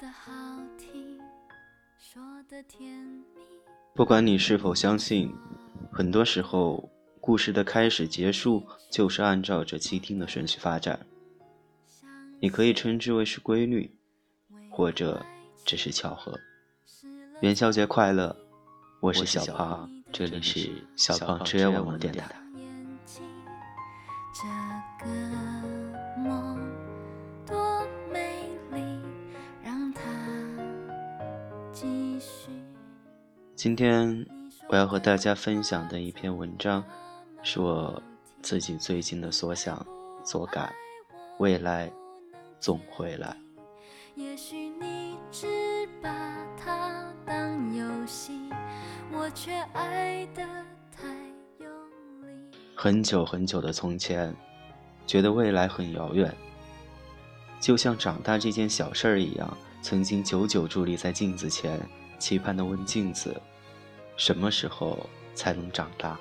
的好听，说的甜蜜。不管你是否相信，很多时候，故事的开始、结束就是按照这七天的顺序发展。你可以称之为是规律，或者只是巧合。元宵节快乐！我是小胖，这里是小胖吃夜网络电台。今天我要和大家分享的一篇文章，是我自己最近的所想所感。未来总会来。也许你只把它当游戏，我却爱得太用力。很久很久的从前，觉得未来很遥远，就像长大这件小事儿一样，曾经久久伫立在镜子前。期盼地问镜子：“什么时候才能长大？”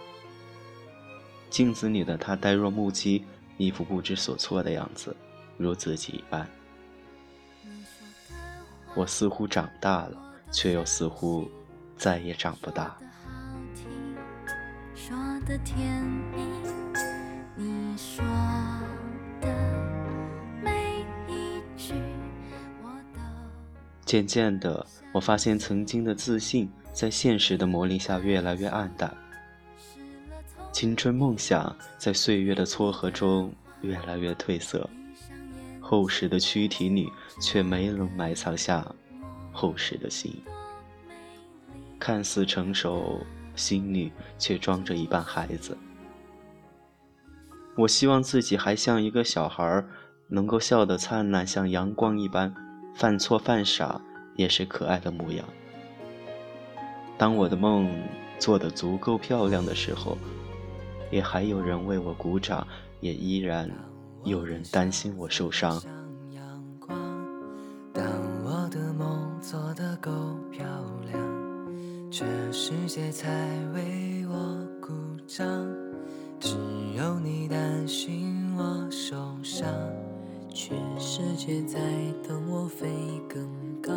镜子里的他呆若木鸡，一副不知所措的样子，如自己一般。我似乎长大了，却又似乎再也长不大。渐渐的，我发现曾经的自信在现实的磨砺下越来越暗淡，青春梦想在岁月的撮合中越来越褪色，厚实的躯体里却没能埋藏下厚实的心，看似成熟，心里却装着一半孩子。我希望自己还像一个小孩，能够笑得灿烂，像阳光一般。犯错犯傻也是可爱的模样。当我的梦做得足够漂亮的时候，也还有人为我鼓掌，也依然有人担心我受伤。当我的梦做得够漂亮，这世界才为我鼓掌。只有你担心我受伤。全世界在等我飞更高，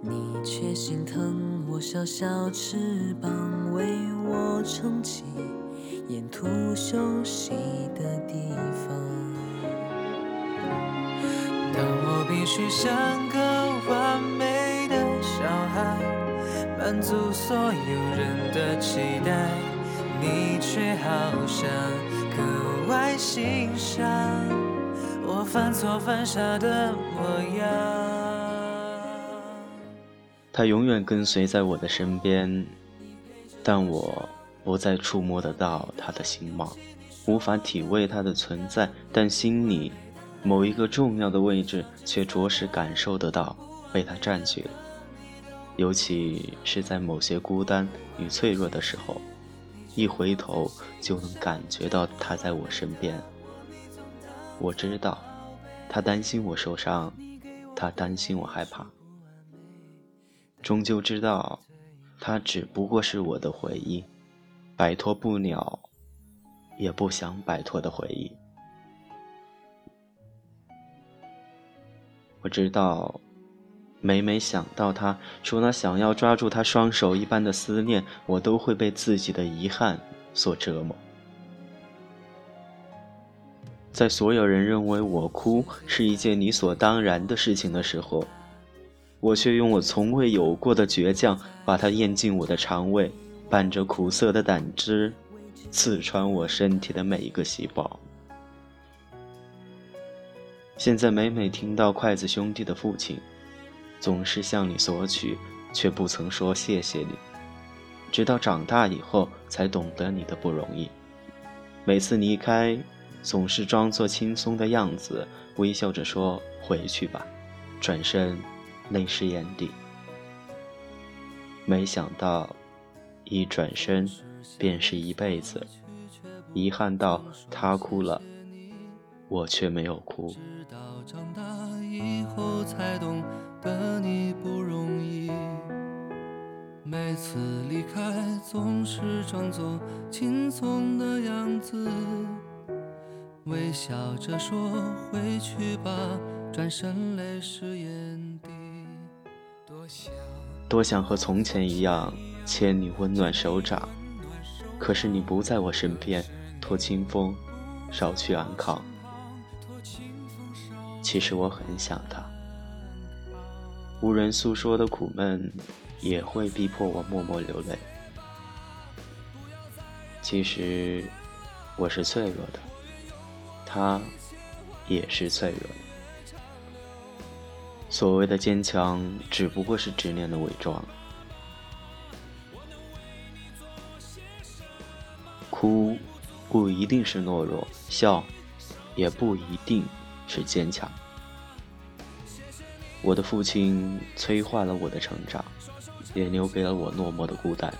你却心疼我小小翅膀，为我撑起沿途休息的地方。当我必须像个完美的小孩，满足所有人的期待，你却好像格外欣赏。犯错犯傻的模样。他永远跟随在我的身边，但我不再触摸得到他的形貌，无法体味他的存在，但心里某一个重要的位置却着实感受得到被他占据了。尤其是在某些孤单与脆弱的时候，一回头就能感觉到他在我身边。我知道，他担心我受伤，他担心我害怕。终究知道，他只不过是我的回忆，摆脱不了，也不想摆脱的回忆。我知道，每每想到他，除了想要抓住他双手一般的思念，我都会被自己的遗憾所折磨。在所有人认为我哭是一件理所当然的事情的时候，我却用我从未有过的倔强，把它咽进我的肠胃，伴着苦涩的胆汁，刺穿我身体的每一个细胞。现在每每听到筷子兄弟的父亲，总是向你索取，却不曾说谢谢你，直到长大以后才懂得你的不容易。每次离开。总是装作轻松的样子，微笑着说：“回去吧。”转身，泪湿眼底。没想到，一转身便是一辈子。遗憾到他哭了，我却没有哭。每次离开，总是装作轻松的样子。微笑着说回去吧，转身泪湿眼底。多想和从前一样牵你温暖手掌，可是你不在我身边，托清风捎去安康。其实我很想他，无人诉说的苦闷也会逼迫我默默流泪。其实我是脆弱的，他也是脆弱的。所谓的坚强，只不过是执念的伪装。哭，不一定是懦弱；笑，也不一定是坚强。我的父亲催化了我的成长，也留给了我落寞的孤单。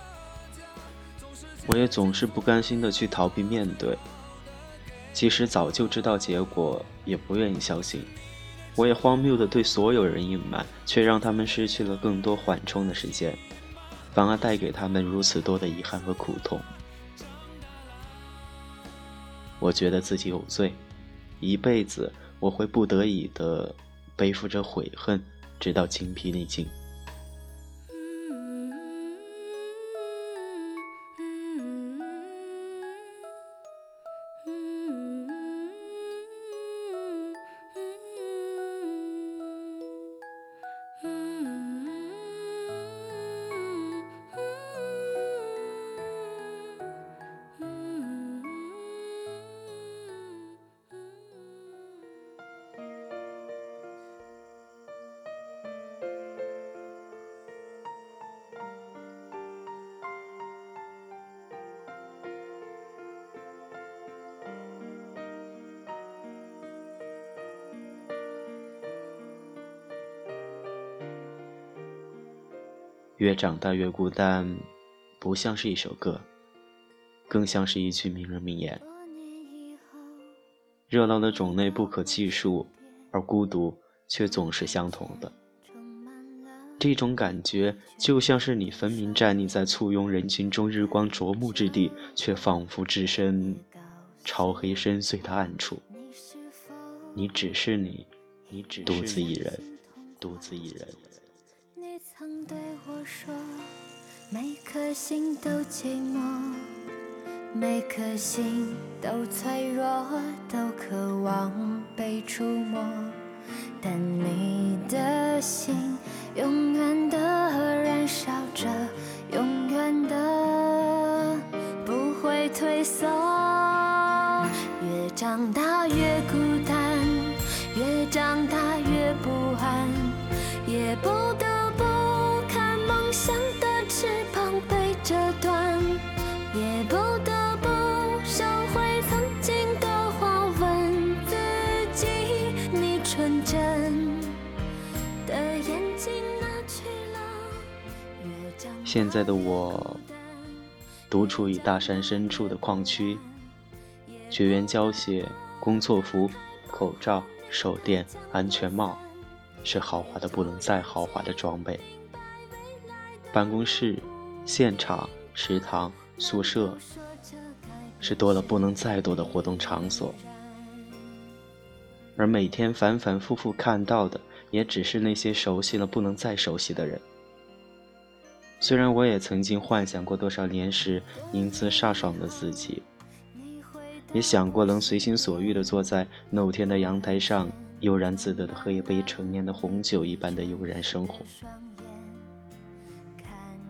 我也总是不甘心的去逃避面对，即使早就知道结果，也不愿意相信。我也荒谬的对所有人隐瞒，却让他们失去了更多缓冲的时间，反而带给他们如此多的遗憾和苦痛。我觉得自己有罪，一辈子我会不得已的背负着悔恨，直到精疲力尽。越长大越孤单，不像是一首歌，更像是一句名人名言。热闹的种类不可计数，而孤独却总是相同的。这种感觉就像是你分明站立在簇拥人群中日光灼目之地，却仿佛置身超黑深邃的暗处。你只是你，你只独自一人，独自一人。对我说，每颗心都寂寞，每颗心都脆弱，都渴望被触摸。但你的心永远的燃烧着，永远的不会退缩。越长大越孤单，越长大越不安，也不现在的我，独处于大山深处的矿区，绝缘胶鞋、工作服、口罩、手电、安全帽，是豪华的不能再豪华的装备。办公室、现场、食堂、宿舍，是多了不能再多的活动场所。而每天反反复复看到的，也只是那些熟悉了不能再熟悉的人。虽然我也曾经幻想过多少年时英姿飒爽的自己，也想过能随心所欲地坐在露天的阳台上，悠然自得地喝一杯陈年的红酒一般的悠然生活。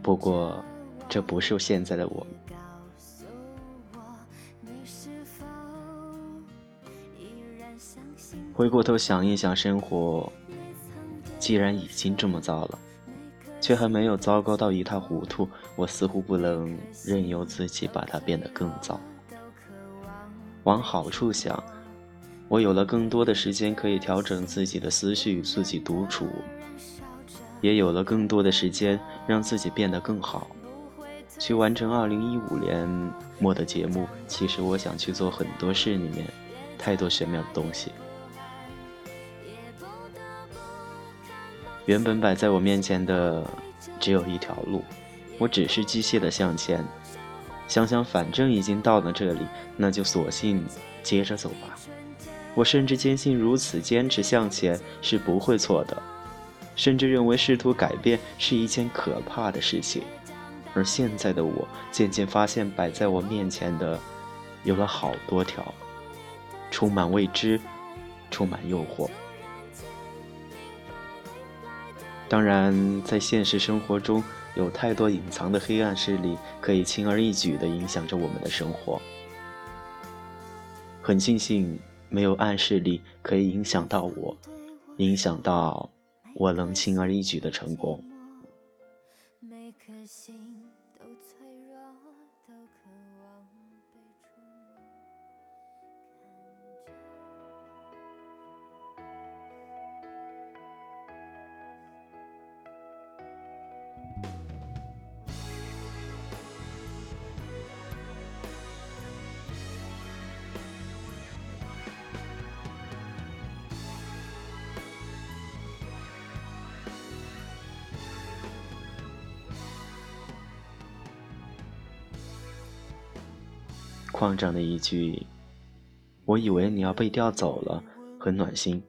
不过，这不是现在的我。回过头想一想，生活既然已经这么糟了。却还没有糟糕到一塌糊涂，我似乎不能任由自己把它变得更糟。往好处想，我有了更多的时间可以调整自己的思绪，自己独处，也有了更多的时间让自己变得更好，去完成2015年末的节目。其实我想去做很多事，里面太多玄妙的东西。原本摆在我面前的只有一条路，我只是机械的向前。想想反正已经到了这里，那就索性接着走吧。我甚至坚信如此坚持向前是不会错的，甚至认为试图改变是一件可怕的事情。而现在的我渐渐发现，摆在我面前的有了好多条，充满未知，充满诱惑。当然，在现实生活中，有太多隐藏的黑暗势力可以轻而易举地影响着我们的生活。很庆幸，没有暗势力可以影响到我，影响到我能轻而易举的成功。慌张的一句：“我以为你要被调走了，很暖心，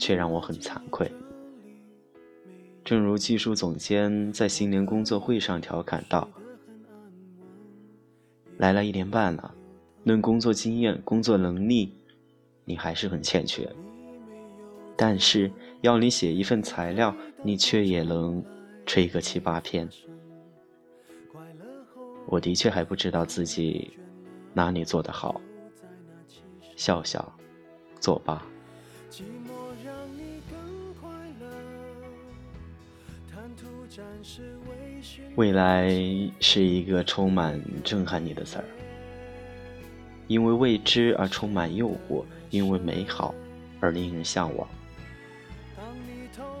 却让我很惭愧。”正如技术总监在新年工作会上调侃道：“来了一年半了，论工作经验、工作能力，你还是很欠缺。但是要你写一份材料，你却也能吹个七八篇。我的确还不知道自己。”哪里做得好，笑笑，作罢。未来是一个充满震撼力的词儿，因为未知而充满诱惑，因为美好而令人向往。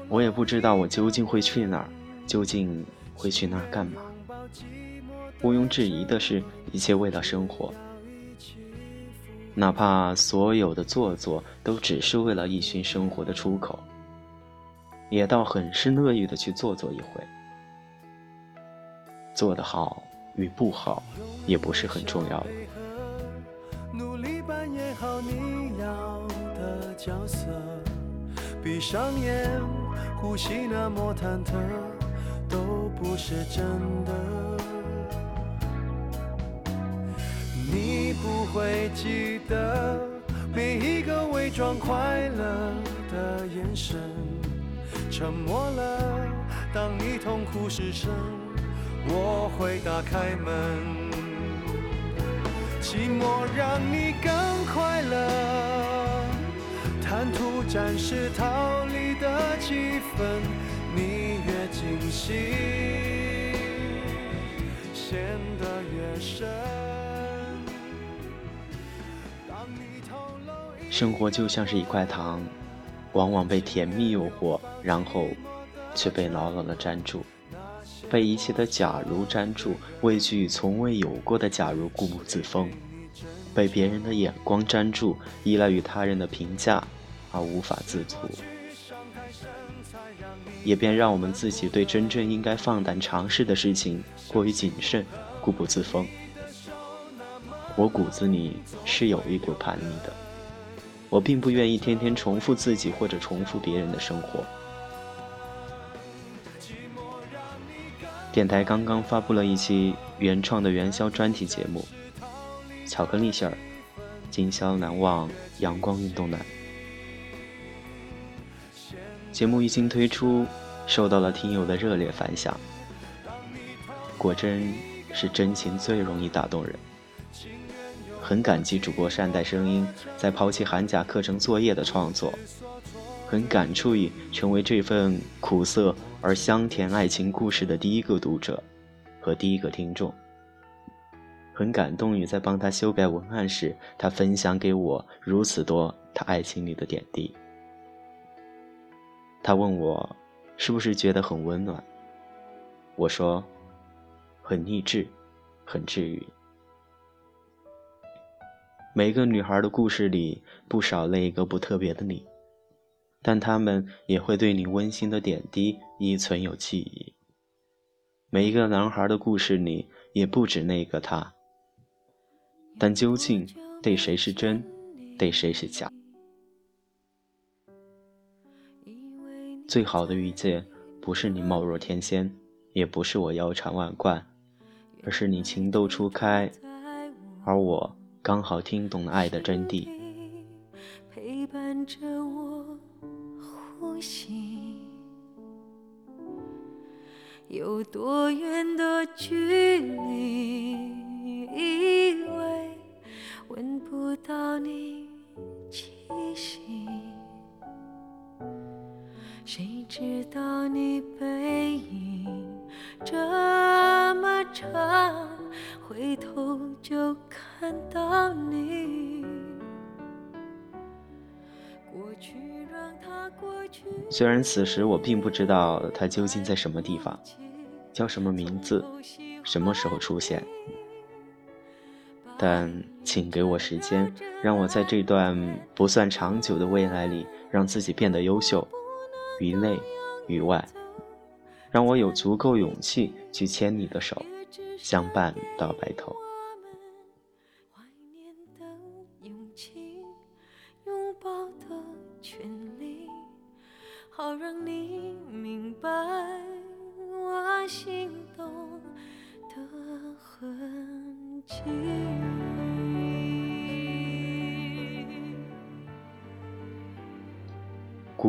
我也不知道我究竟会去哪儿，究竟会去那儿干嘛。毋庸置疑的是，一切为了生活。哪怕所有的做作都只是为了一寻生活的出口，也倒很是乐意的去做做一回。做得好与不好，也不是很重要了。努力扮演好你要的角色，闭上眼，呼吸那么忐忑，都不是真的。不会记得每一个伪装快乐的眼神，沉默了。当你痛哭失声，我会打开门。寂寞让你更快乐，贪图暂时逃离的气氛，你越惊喜，陷得越深。生活就像是一块糖，往往被甜蜜诱惑，然后却被牢牢的粘住，被一切的假如粘住，畏惧从未有过的假如固步自封，被别人的眼光粘住，依赖于他人的评价而无法自足，也便让我们自己对真正应该放胆尝试的事情过于谨慎，固步自封。我骨子里是有一股叛逆的。我并不愿意天天重复自己或者重复别人的生活。电台刚刚发布了一期原创的元宵专题节目，《巧克力馅儿，今宵难忘阳光运动男》。节目一经推出，受到了听友的热烈反响。果真是真情最容易打动人。很感激主播善待声音在抛弃寒假课程作业的创作，很感触于成为这份苦涩而香甜爱情故事的第一个读者和第一个听众，很感动于在帮他修改文案时，他分享给我如此多他爱情里的点滴。他问我是不是觉得很温暖，我说很励志，很治愈。每一个女孩的故事里，不少那个不特别的你，但她们也会对你温馨的点滴依存有记忆。每一个男孩的故事里，也不止那个他。但究竟对谁是真，对谁是假？最好的遇见，不是你貌若天仙，也不是我腰缠万贯，而是你情窦初开，而我。刚好听懂了爱的真谛。陪伴着我呼吸，有多远的距离，以为闻不到你气息。谁知道你背虽然此时我并不知道他究竟在什么地方，叫什么名字，什么时候出现，但请给我时间，让我在这段不算长久的未来里，让自己变得优秀。于内于外，让我有足够勇气去牵你的手，相伴到白头。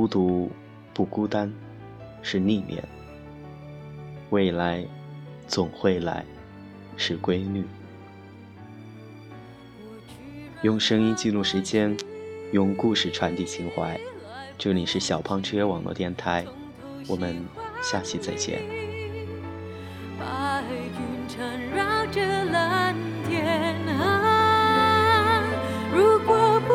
孤独。不孤单，是历练；未来总会来，是规律。用声音记录时间，用故事传递情怀。这里是小胖之约网络电台，我们下期再见。白云缠绕着蓝天如果不